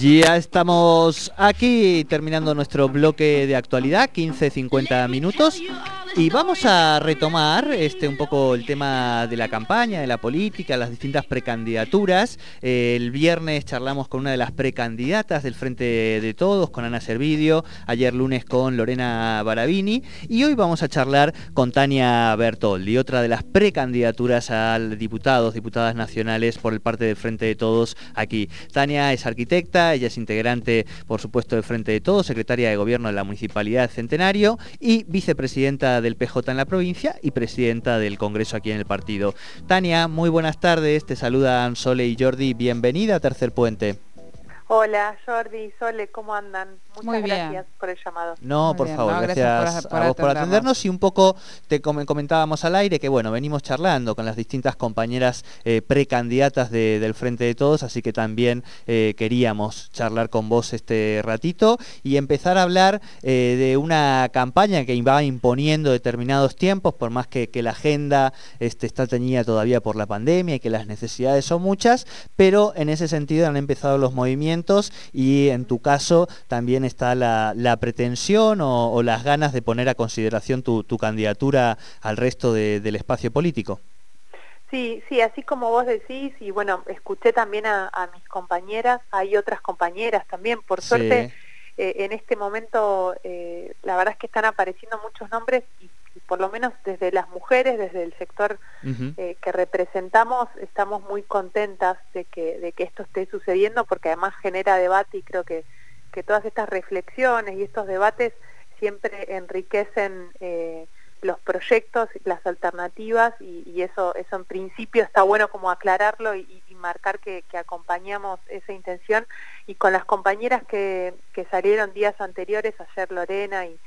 Ya estamos aquí terminando nuestro bloque de actualidad, 15-50 minutos. Y vamos a retomar este un poco el tema de la campaña, de la política, las distintas precandidaturas. el viernes charlamos con una de las precandidatas del Frente de Todos, con Ana Servidio, ayer lunes con Lorena Barabini y hoy vamos a charlar con Tania Bertoldi, otra de las precandidaturas al diputados, diputadas nacionales por el parte del Frente de Todos aquí. Tania es arquitecta, ella es integrante, por supuesto, del Frente de Todos, secretaria de Gobierno de la Municipalidad Centenario y vicepresidenta del PJ en la provincia y presidenta del Congreso aquí en el partido. Tania, muy buenas tardes, te saludan Sole y Jordi, bienvenida a Tercer Puente. Hola Jordi y Sole, ¿cómo andan? Muchas gracias por el llamado. No, por favor, gracias, a vos por atendernos y un poco te comentábamos al aire que bueno, venimos charlando con las distintas compañeras eh, precandidatas del Frente de Todos, así que también eh, queríamos charlar con vos este ratito y empezar a hablar eh, de una campaña que va imponiendo determinados tiempos, por más que, la agenda este, está teñida todavía por la pandemia y que las necesidades son muchas, pero en ese sentido han empezado los movimientos y en tu caso también está la, pretensión o, las ganas de poner a consideración tu, candidatura al resto del espacio político. Sí, sí, así como vos decís, y bueno, escuché también a, mis compañeras, hay otras compañeras también, por suerte, eh, en este momento, eh, la verdad es que están apareciendo muchos nombres y, por lo menos desde las mujeres, desde el sector eh, que representamos, estamos muy contentas de que, de que esto esté sucediendo porque además genera debate y creo que que todas estas reflexiones y estos debates siempre enriquecen eh, los proyectos, las alternativas y, eso, eso en principio está bueno como aclararlo y, marcar que, acompañamos esa intención. Y con las compañeras que, salieron días anteriores, ayer Lorena y,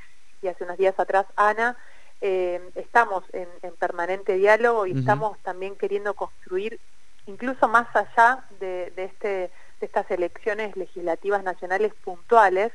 hace unos días atrás Ana, eh, estamos en, permanente diálogo y estamos también queriendo construir incluso más allá de este estas elecciones legislativas nacionales puntuales,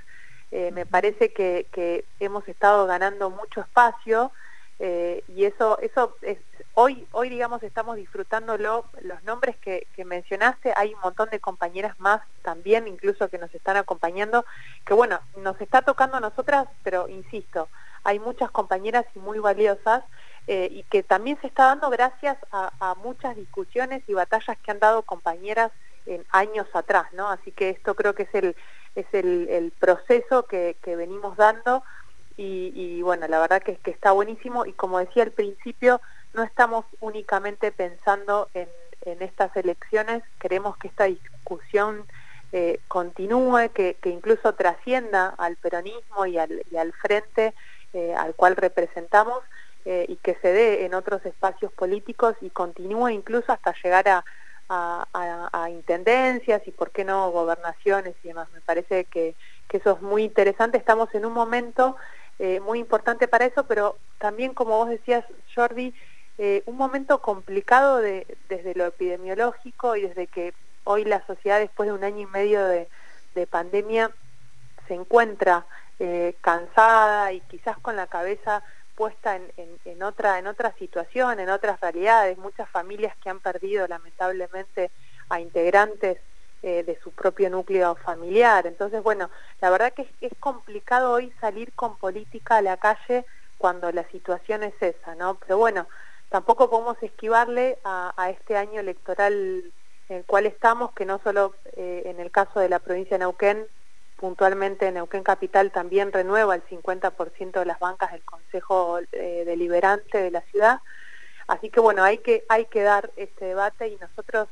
eh, me parece que, hemos estado ganando mucho espacio eh, y eso, eso es, hoy, hoy digamos estamos disfrutándolo, los nombres que, mencionaste, hay un montón de compañeras más también, incluso que nos están acompañando, que bueno, nos está tocando a nosotras, pero insisto, hay muchas compañeras y muy valiosas eh, y que también se está dando gracias a muchas discusiones y batallas que han dado compañeras en años atrás, ¿no? Así que esto creo que es el, es el, proceso que, venimos dando y, bueno, la verdad que, que está buenísimo y como decía al principio, no estamos únicamente pensando en, estas elecciones, queremos que esta discusión eh, continúe, que, incluso trascienda al peronismo y al, frente eh, al cual representamos eh, y que se dé en otros espacios políticos y continúe incluso hasta llegar a, intendencias y por qué no gobernaciones y demás. Me parece que, eso es muy interesante. Estamos en un momento eh, muy importante para eso, pero también, como vos decías, Jordi, un momento complicado desde lo epidemiológico y desde que hoy la sociedad, después de un año y medio de, pandemia, se encuentra eh, cansada y quizás con la cabeza puesta en, otra, en otra situación, en otras realidades, muchas familias que han perdido lamentablemente a integrantes eh, de su propio núcleo familiar. Entonces, bueno, la verdad que es, complicado hoy salir con política a la calle cuando la situación es esa, ¿no? Pero bueno, tampoco podemos esquivarle a, este año electoral en el cual estamos, que no solo eh, en el caso de la provincia de Neuquén puntualmente Neuquén Capital también renueva el 50% de las bancas del Consejo eh, Deliberante de la ciudad. Así que bueno, hay que, hay que dar este debate y nosotros,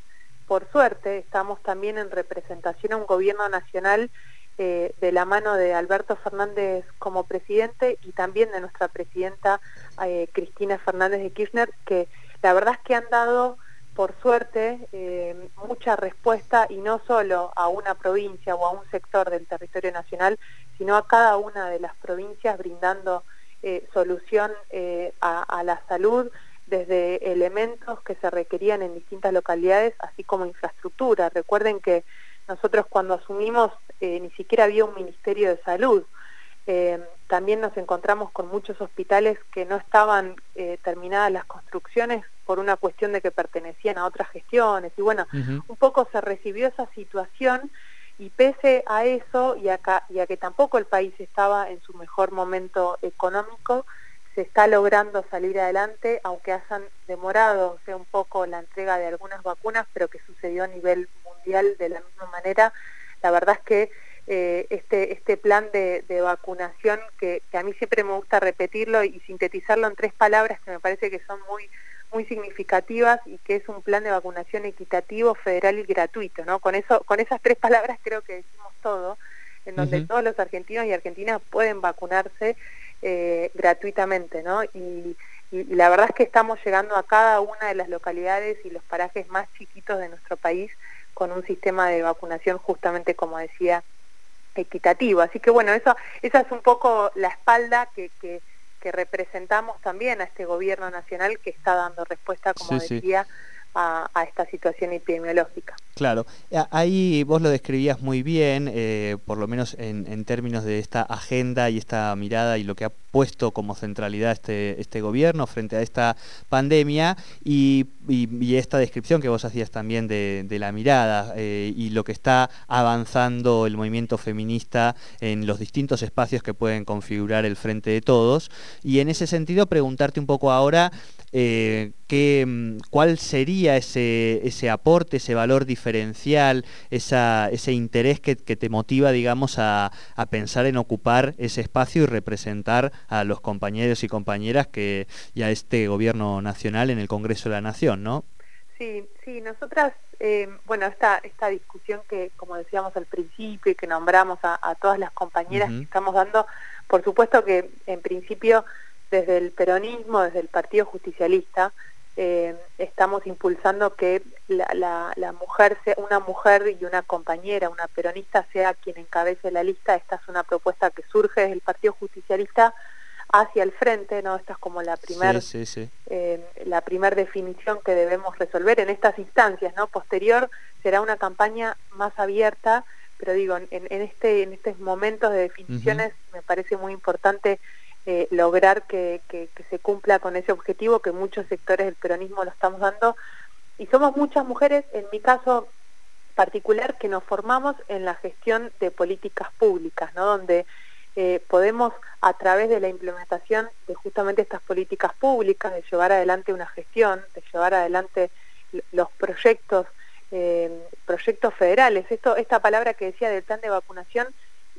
por suerte, estamos también en representación a un gobierno nacional eh, de la mano de Alberto Fernández como presidente y también de nuestra presidenta eh, Cristina Fernández de Kirchner, que la verdad es que han dado por suerte, eh, mucha respuesta y no solo a una provincia o a un sector del territorio nacional, sino a cada una de las provincias brindando eh, solución eh, a, la salud desde elementos que se requerían en distintas localidades, así como infraestructura. Recuerden que nosotros cuando asumimos ni siquiera había un Ministerio de Salud. También nos encontramos con muchos hospitales que no estaban terminadas las construcciones por una cuestión de que pertenecían a otras gestiones. Y bueno, un poco se recibió esa situación Y pese a eso y a, y a que tampoco el país estaba en su mejor momento económico, se está logrando salir adelante, aunque hayan demorado sea, un poco la entrega de algunas vacunas, pero que sucedió a nivel mundial de la misma manera. La verdad es que eh, este, este plan de, vacunación, que, a mí siempre me gusta repetirlo y sintetizarlo en tres palabras que me parece que son muy muy significativas y que es un plan de vacunación equitativo, federal y gratuito, ¿no? Con eso, con esas tres palabras creo que decimos todo, en donde todos los argentinos y argentinas pueden vacunarse eh, gratuitamente, ¿no? Y, la verdad es que estamos llegando a cada una de las localidades y los parajes más chiquitos de nuestro país con un sistema de vacunación justamente como decía equitativo. Así que bueno, eso, esa es un poco la espalda que, que, representamos también a este gobierno nacional que está dando respuesta, como decía, a, esta situación epidemiológica. Claro, ahí vos lo describías muy bien, eh, por lo menos en, términos de esta agenda y esta mirada y lo que ha puesto como centralidad este, este gobierno frente a esta pandemia y, esta descripción que vos hacías también de, la mirada eh, y lo que está avanzando el movimiento feminista en los distintos espacios que pueden configurar el frente de todos. Y en ese sentido preguntarte un poco ahora eh, mm, cuál sería ese, ese aporte, ese valor diferencial, ese interés que, te motiva, digamos, a, pensar en ocupar ese espacio y representar a los compañeros y compañeras que y a este gobierno nacional en el Congreso de la Nación, ¿no? Sí, sí, nosotras, eh, bueno, esta, esta discusión que, como decíamos al principio y que nombramos a, todas las compañeras que estamos dando, por supuesto que en principio desde el peronismo, desde el Partido Justicialista, eh, estamos impulsando que la, mujer sea una mujer y una compañera, una peronista sea quien encabece la lista. Esta es una propuesta que surge desde el Partido Justicialista hacia el frente, ¿no? Esta es como la primera eh, la primer definición que debemos resolver en estas instancias, ¿no? Posterior será una campaña más abierta, pero digo, en, este en estos momentos de definiciones me parece muy importante eh, lograr que, se cumpla con ese objetivo que muchos sectores del peronismo lo estamos dando. Y somos muchas mujeres, en mi caso particular, que nos formamos en la gestión de políticas públicas, ¿no? donde eh, podemos, a través de la implementación de justamente estas políticas públicas, de llevar adelante una gestión, de llevar adelante los proyectos, eh, proyectos federales. Esto, esta palabra que decía del plan de vacunación,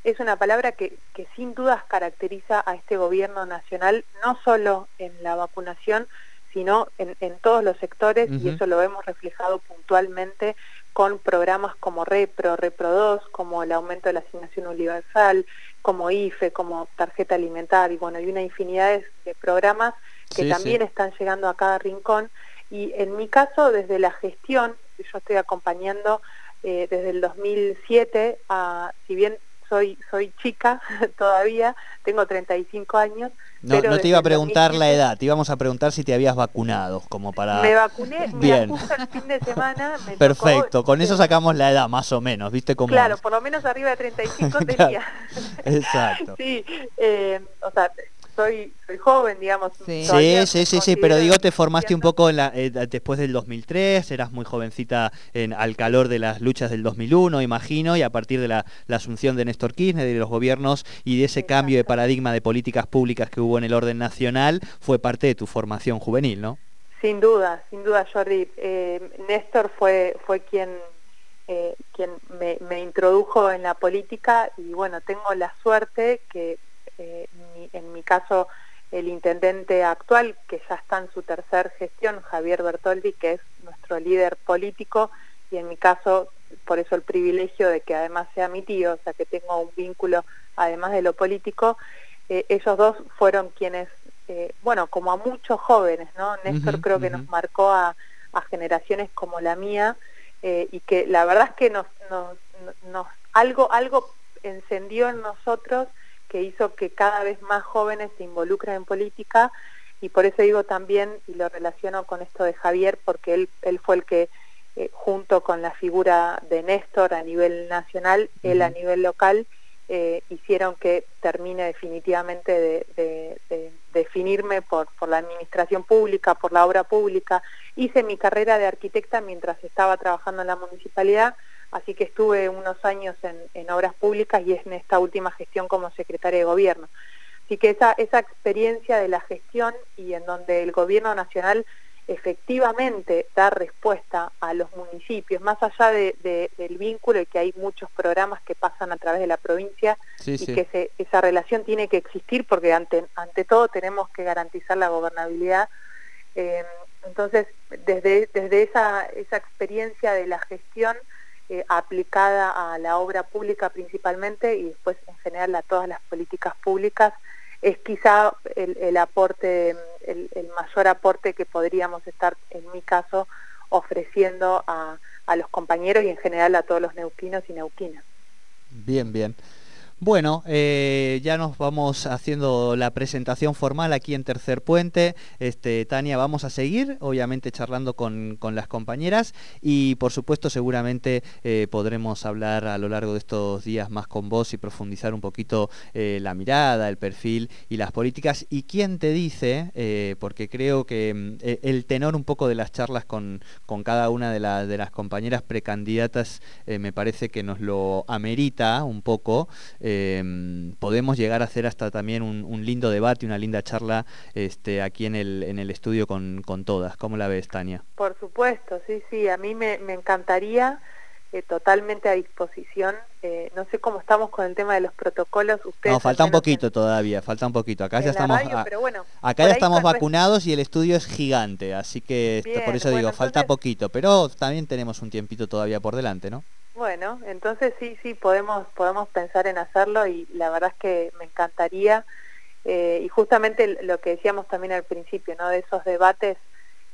es una palabra que, sin dudas caracteriza a este gobierno nacional, no solo en la vacunación, sino en, todos los sectores, y eso lo hemos reflejado puntualmente con programas como Repro, Repro 2, como el aumento de la asignación universal, como IFE, como tarjeta alimentaria, y bueno, hay una infinidad de, programas que también están llegando a cada rincón. Y en mi caso, desde la gestión, yo estoy acompañando eh, desde el 2007, a, si bien soy, soy chica todavía, tengo 35 años. No, no te iba a preguntar la edad, te íbamos a preguntar si te habías vacunado, como para... Me vacuné, Bien. el fin de semana. Perfecto, con eso sacamos la edad más o menos, ¿viste cómo Claro, por lo menos arriba de 35 tenía. Exacto. sí, eh, o sea, soy, soy joven, digamos. Sí, sí, sí, sí, pero digo, te formaste un poco en la, eh, después del 2003, eras muy jovencita en, al calor de las luchas del 2001, imagino, y a partir de la, asunción de Néstor Kirchner, de los gobiernos y de ese cambio de paradigma de políticas públicas que hubo en el orden nacional, fue parte de tu formación juvenil, ¿no? Sin duda, sin duda, Jordi. Eh, Néstor fue, fue quien, eh, quien me, me introdujo en la política y bueno, tengo la suerte que eh, en mi caso el intendente actual, que ya está en su tercer gestión, Javier Bertoldi, que es nuestro líder político, y en mi caso, por eso el privilegio de que además sea mi tío, o sea que tengo un vínculo además de lo político, eh, ellos dos fueron quienes, eh, bueno, como a muchos jóvenes, ¿no? Néstor creo que nos marcó a, generaciones como la mía, y que la verdad es que nos, nos, algo, algo encendió en nosotros que hizo que cada vez más jóvenes se involucren en política y por eso digo también, y lo relaciono con esto de Javier, porque él, él fue el que, eh, junto con la figura de Néstor a nivel nacional, él a nivel local, eh, hicieron que termine definitivamente de, definirme por, por la administración pública, por la obra pública. Hice mi carrera de arquitecta mientras estaba trabajando en la municipalidad, así que estuve unos años en, obras públicas y es en esta última gestión como secretaria de gobierno. Así que esa, esa experiencia de la gestión y en donde el gobierno nacional efectivamente da respuesta a los municipios, más allá del vínculo y que hay muchos programas que pasan a través de la provincia y que esa relación tiene que existir porque ante, ante todo tenemos que garantizar la gobernabilidad. Eh, entonces, desde, desde esa, esa experiencia de la gestión eh, aplicada a la obra pública principalmente y después en general a todas las políticas públicas, es quizá el, aporte, el, mayor aporte que podríamos estar, en mi caso, ofreciendo a, a los compañeros y en general a todos los neuquinos y neuquinas. Bien, bien. Bueno, eh, ya nos vamos haciendo la presentación formal aquí en Tercer Puente. Este, Tania, vamos a seguir, obviamente charlando con, las compañeras y por supuesto seguramente eh, podremos hablar a lo largo de estos días más con vos y profundizar un poquito eh, la mirada, el perfil y las políticas. ¿Y quién te dice? porque creo que mm, e, el tenor un poco de las charlas con, con cada una de, de las compañeras precandidatas me parece que nos lo amerita un poco. Em, podemos llegar a hacer hasta también un, lindo debate, una linda charla este, aquí en el, en el estudio con, todas. ¿Cómo la ves, Tania? Por supuesto, sí, sí, a mí me, encantaría. Eh, totalmente a disposición. Eh, no sé cómo estamos con el tema de los protocolos. Ustedes no, falta un poquito todavía, falta un poquito. Acá ya estamos, acá ya estamos vacunados y el estudio es gigante, así que por eso digo, falta poquito, pero también tenemos un tiempito todavía por delante, ¿no? Bueno, entonces sí, sí, podemos, podemos pensar en hacerlo y la verdad es que me encantaría. Eh, y justamente lo que decíamos también al principio, ¿no? De esos debates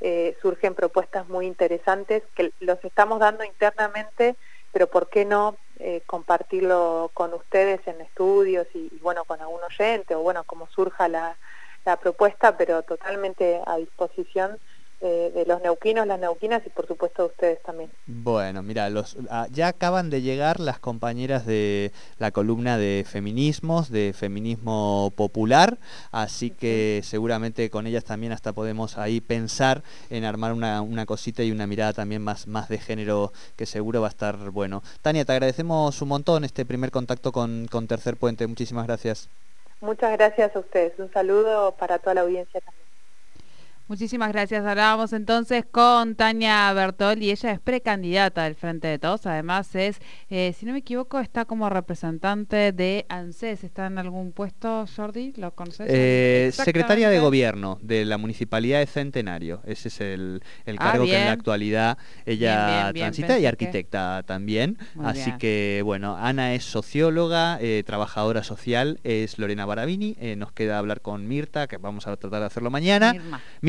eh, surgen propuestas muy interesantes que los estamos dando internamente, pero ¿por qué no eh, compartirlo con ustedes en estudios y, bueno, con algún oyente o bueno, como surja la, la propuesta, pero totalmente a disposición de, los neuquinos, las neuquinas y por supuesto de ustedes también. Bueno, mira, los, ah, ya acaban de llegar las compañeras de la columna de feminismos, de feminismo popular, así que seguramente con ellas también hasta podemos ahí pensar en armar una, una cosita y una mirada también más, más de género que seguro va a estar bueno. Tania, te agradecemos un montón este primer contacto con, con Tercer Puente, muchísimas gracias. Muchas gracias a ustedes, un saludo para toda la audiencia también. Muchísimas gracias. Hablábamos entonces con Tania Bertol y ella es precandidata del Frente de Todos. Además es, eh, si no me equivoco, está como representante de ANSES. ¿Está en algún puesto, Jordi? ¿Lo conoces? Eh, secretaria de Gobierno de la Municipalidad de Centenario. Ese es el, el ah, cargo que en la actualidad ella transita y arquitecta también. Así que, bueno, Ana es socióloga, eh, trabajadora social, es Lorena Barabini. nos queda hablar con Mirta, que vamos a tratar de hacerlo mañana.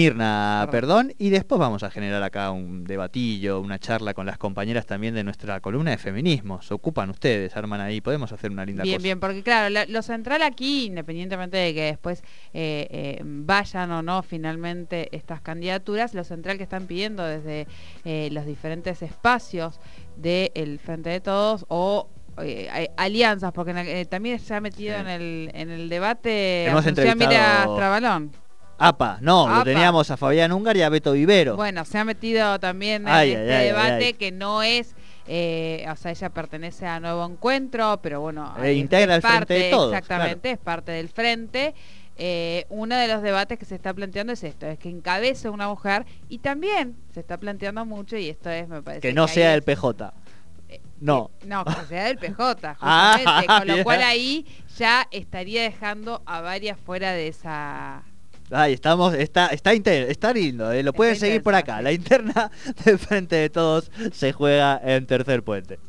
Mirna, perdón. y después vamos a generar acá un debatillo, una charla con las compañeras también de nuestra columna de feminismo. Se ocupan ustedes, arman ahí, podemos hacer una linda bien, cosa. Bien, bien, porque claro, lo, central aquí, independientemente de que después eh, eh, vayan o no finalmente estas candidaturas, lo central que están pidiendo desde eh, los diferentes espacios del Frente de Todos o alianzas, porque también se ha metido en, el, en el debate Hemos entrevistado... Trabalón. APA, no, lo teníamos a Fabián Ungar y a Beto Vivero. Bueno, se ha metido también en este debate que no es, eh, o sea, ella pertenece a Nuevo Encuentro, pero bueno, e integra el frente de todos. Exactamente, es parte del frente. Eh, uno de los debates que se está planteando es esto, es que encabece una mujer y también se está planteando mucho y esto es, me parece... Que no sea el PJ. Eh, no. no, que sea el PJ, ah, justamente, con lo cual ahí ya estaría dejando a varias fuera de esa Ahí estamos, está, está, está lindo, eh, lo pueden seguir por acá. La interna del frente de todos se juega en tercer puente.